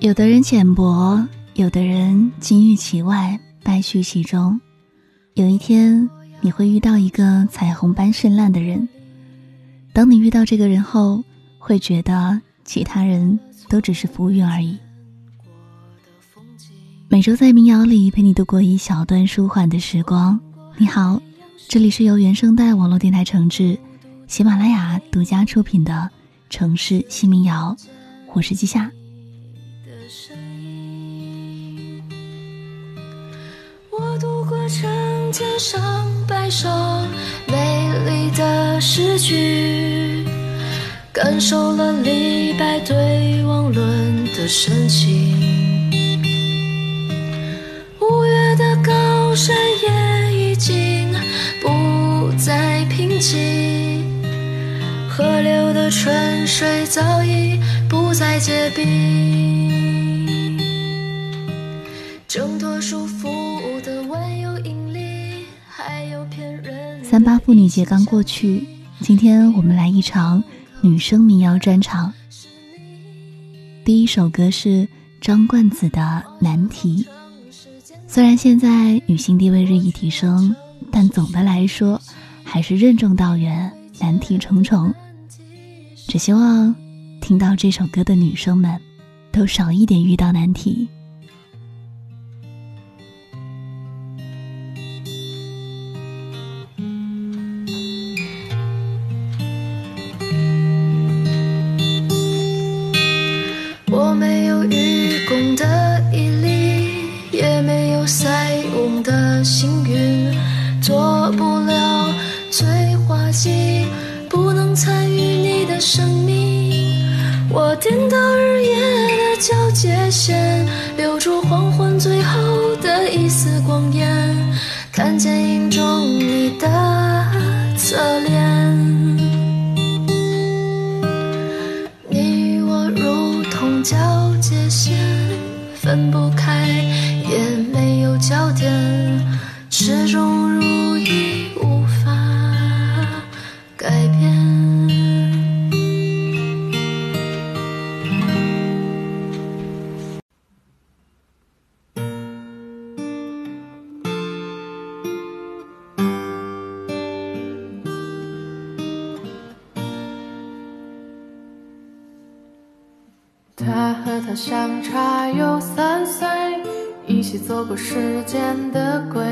有的人浅薄，有的人金玉其外，败絮其中。有一天，你会遇到一个彩虹般绚烂的人。当你遇到这个人后，会觉得其他人都只是浮云而已。每周在民谣里陪你度过一小段舒缓的时光。你好，这里是由原声带网络电台承制，喜马拉雅独家出品的《城市新民谣》，我是季夏。成千上百首美丽的诗句，感受了李白对王伦的深情。五月的高山也已经不再平静，河流的春水早已不再结冰，挣脱束缚。三八妇女节刚过去，今天我们来一场女生民谣专场。第一首歌是张冠子的《难题》。虽然现在女性地位日益提升，但总的来说还是任重道远，难题重重。只希望听到这首歌的女生们，都少一点遇到难题。交界线留住黄昏最后的一丝光艳看见映中你的侧脸。你我如同交界线分不相差有三岁，一起走过时间的鬼，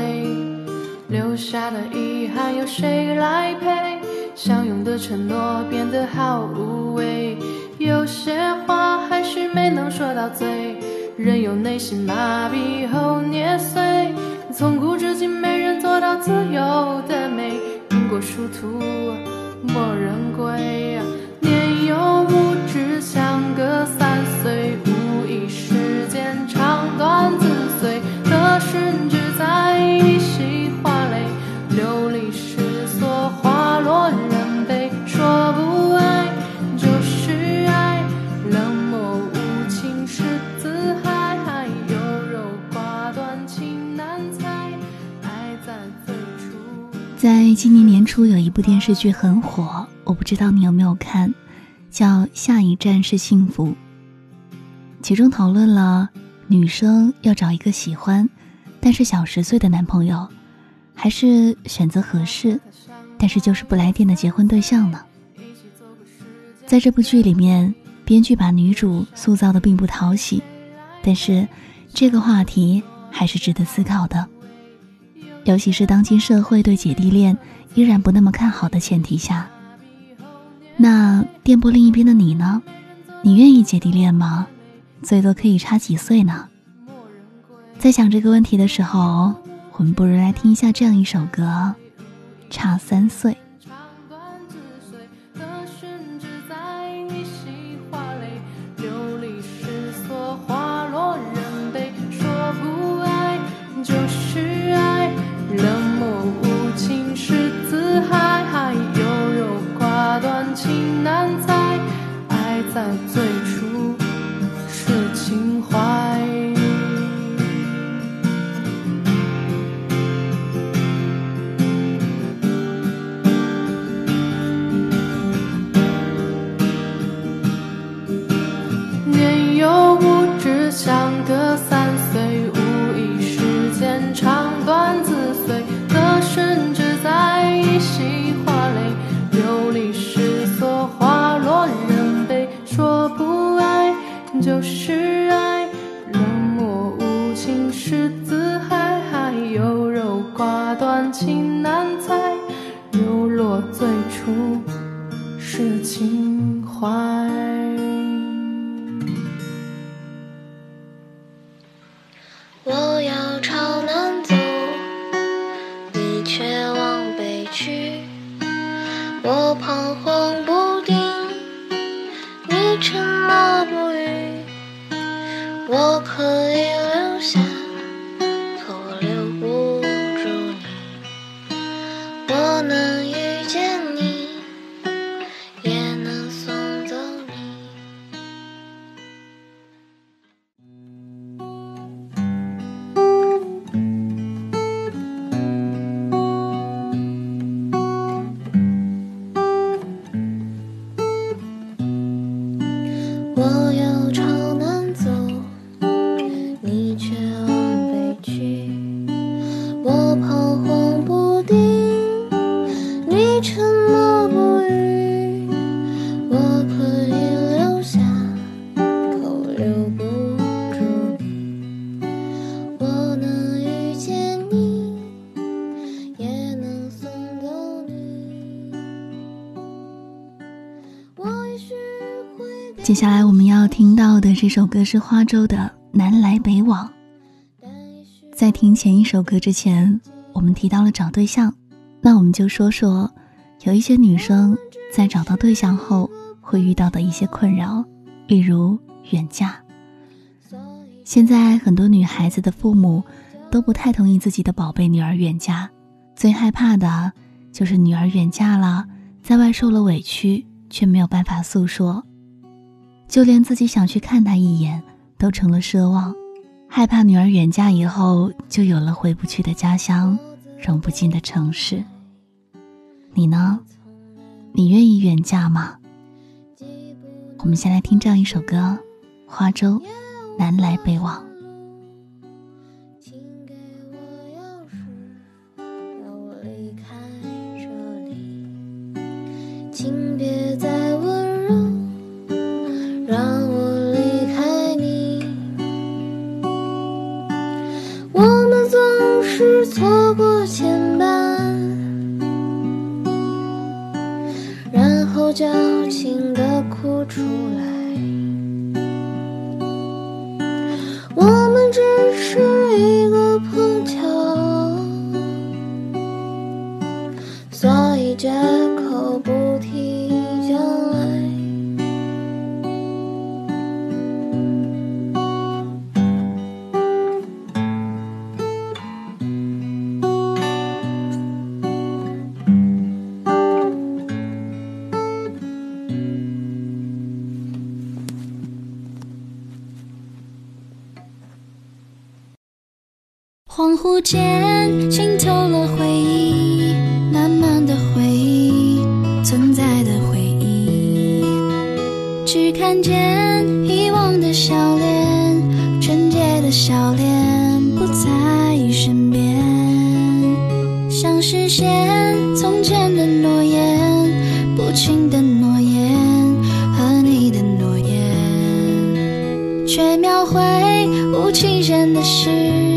留下的遗憾有谁来陪？相拥的承诺变得好无味，有些话还是没能说到嘴，任由内心麻痹后捏碎。从古至今，没人做到自由的美，因果殊途，莫人归。在今年年初，有一部电视剧很火。我不知道你有没有看，叫《下一站是幸福》。其中讨论了女生要找一个喜欢，但是小十岁的男朋友，还是选择合适，但是就是不来电的结婚对象呢？在这部剧里面，编剧把女主塑造的并不讨喜，但是这个话题还是值得思考的，尤其是当今社会对姐弟恋依然不那么看好的前提下。那电波另一边的你呢？你愿意姐弟恋吗？最多可以差几岁呢？在想这个问题的时候，我们不如来听一下这样一首歌，《差三岁》。在最就是可以留下。的这首歌是花粥的《南来北往》。在听前一首歌之前，我们提到了找对象，那我们就说说有一些女生在找到对象后会遇到的一些困扰，例如远嫁。现在很多女孩子的父母都不太同意自己的宝贝女儿远嫁，最害怕的就是女儿远嫁了，在外受了委屈却没有办法诉说。就连自己想去看他一眼，都成了奢望，害怕女儿远嫁以后就有了回不去的家乡，融不进的城市。你呢？你愿意远嫁吗？我们先来听这样一首歌，《花粥，南来北往》。矫情的哭出来。恍惚间浸透了回忆，慢慢的回忆，存在的回忆，只看见遗忘的笑脸，纯洁的笑脸不在身边，想实现从前的诺言，不轻的诺言和你的诺言，却描绘无期限的诗。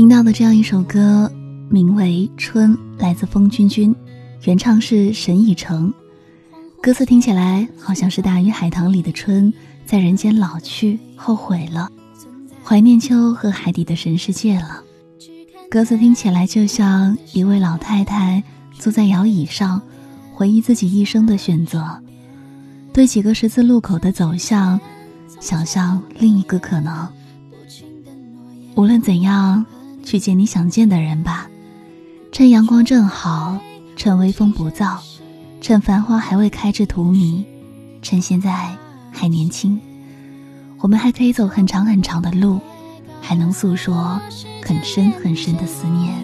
听到的这样一首歌，名为《春》，来自风君君，原唱是沈以诚。歌词听起来好像是大鱼海棠里的春，在人间老去，后悔了，怀念秋和海底的神世界了。歌词听起来就像一位老太太坐在摇椅上，回忆自己一生的选择，对几个十字路口的走向，想象另一个可能。无论怎样，去见你想见的人吧。趁阳光正好，趁微风不燥。趁繁花还未开至荼蘼，趁现在还年轻，我们还可以走很长很长的路，还能诉说很深很深的思念。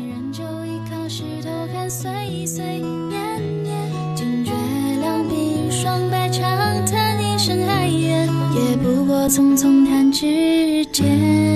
也不过匆匆弹指间，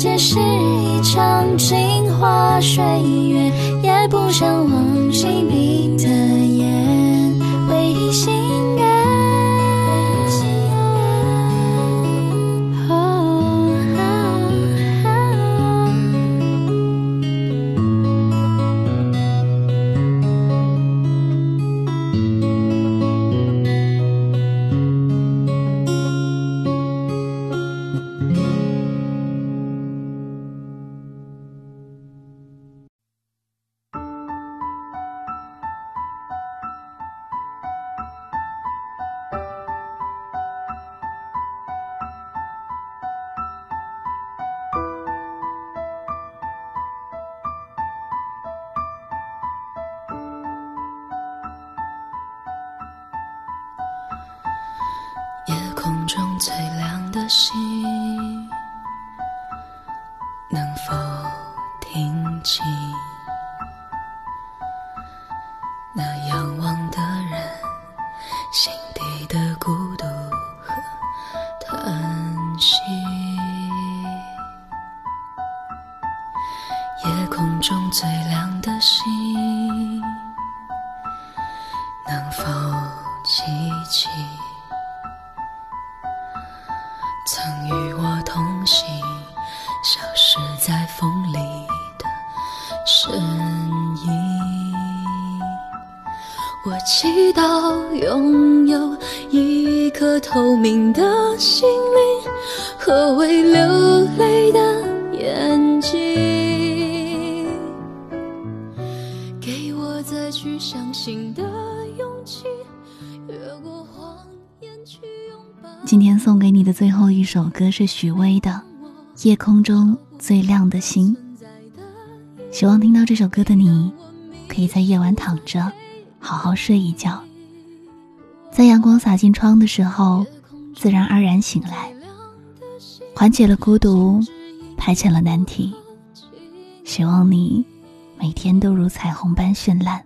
皆是一场镜花水月，也不想忘。的孤独。心灵和会流泪的眼睛，给我再去相信的勇气，越过谎言去拥抱。今天送给你的最后一首歌是许巍的《夜空中最亮的星》，希望听到这首歌的你，可以在夜晚躺着，好好睡一觉，在阳光洒进窗的时候，自然而然醒来，缓解了孤独，排遣了难题。希望你每天都如彩虹般绚烂。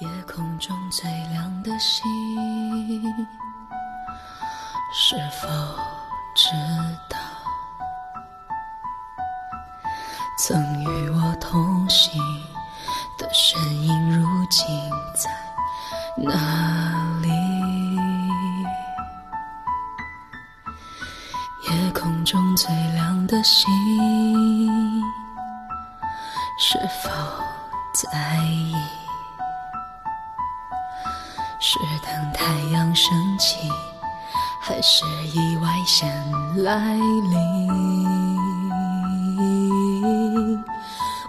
夜空中最亮的星，是否知道？曾与我同行的身影，如今在哪里？夜空中最亮的星，是否在意？是等太阳升起，还是意外先来临？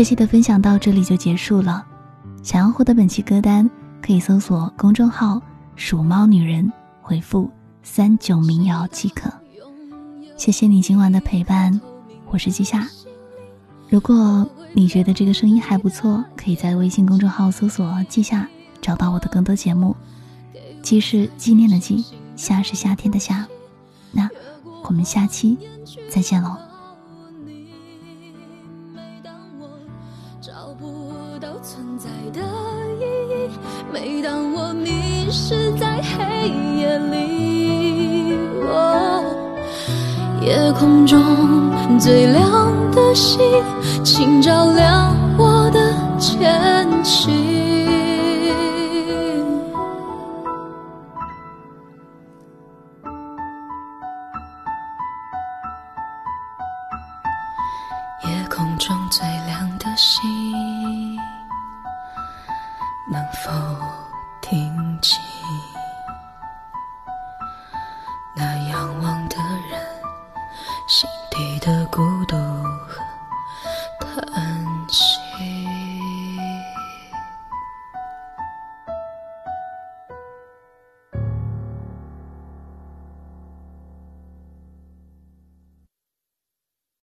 这期的分享到这里就结束了。想要获得本期歌单，可以搜索公众号“鼠猫女人”，回复“三九民谣”即可。谢谢你今晚的陪伴，我是季夏。如果你觉得这个声音还不错，可以在微信公众号搜索“季夏”，找到我的更多节目。季是纪念的季，夏是夏天的夏。那我们下期再见喽。夜空中最亮的星，请照亮我的前行。夜空中最亮的星。能否听清？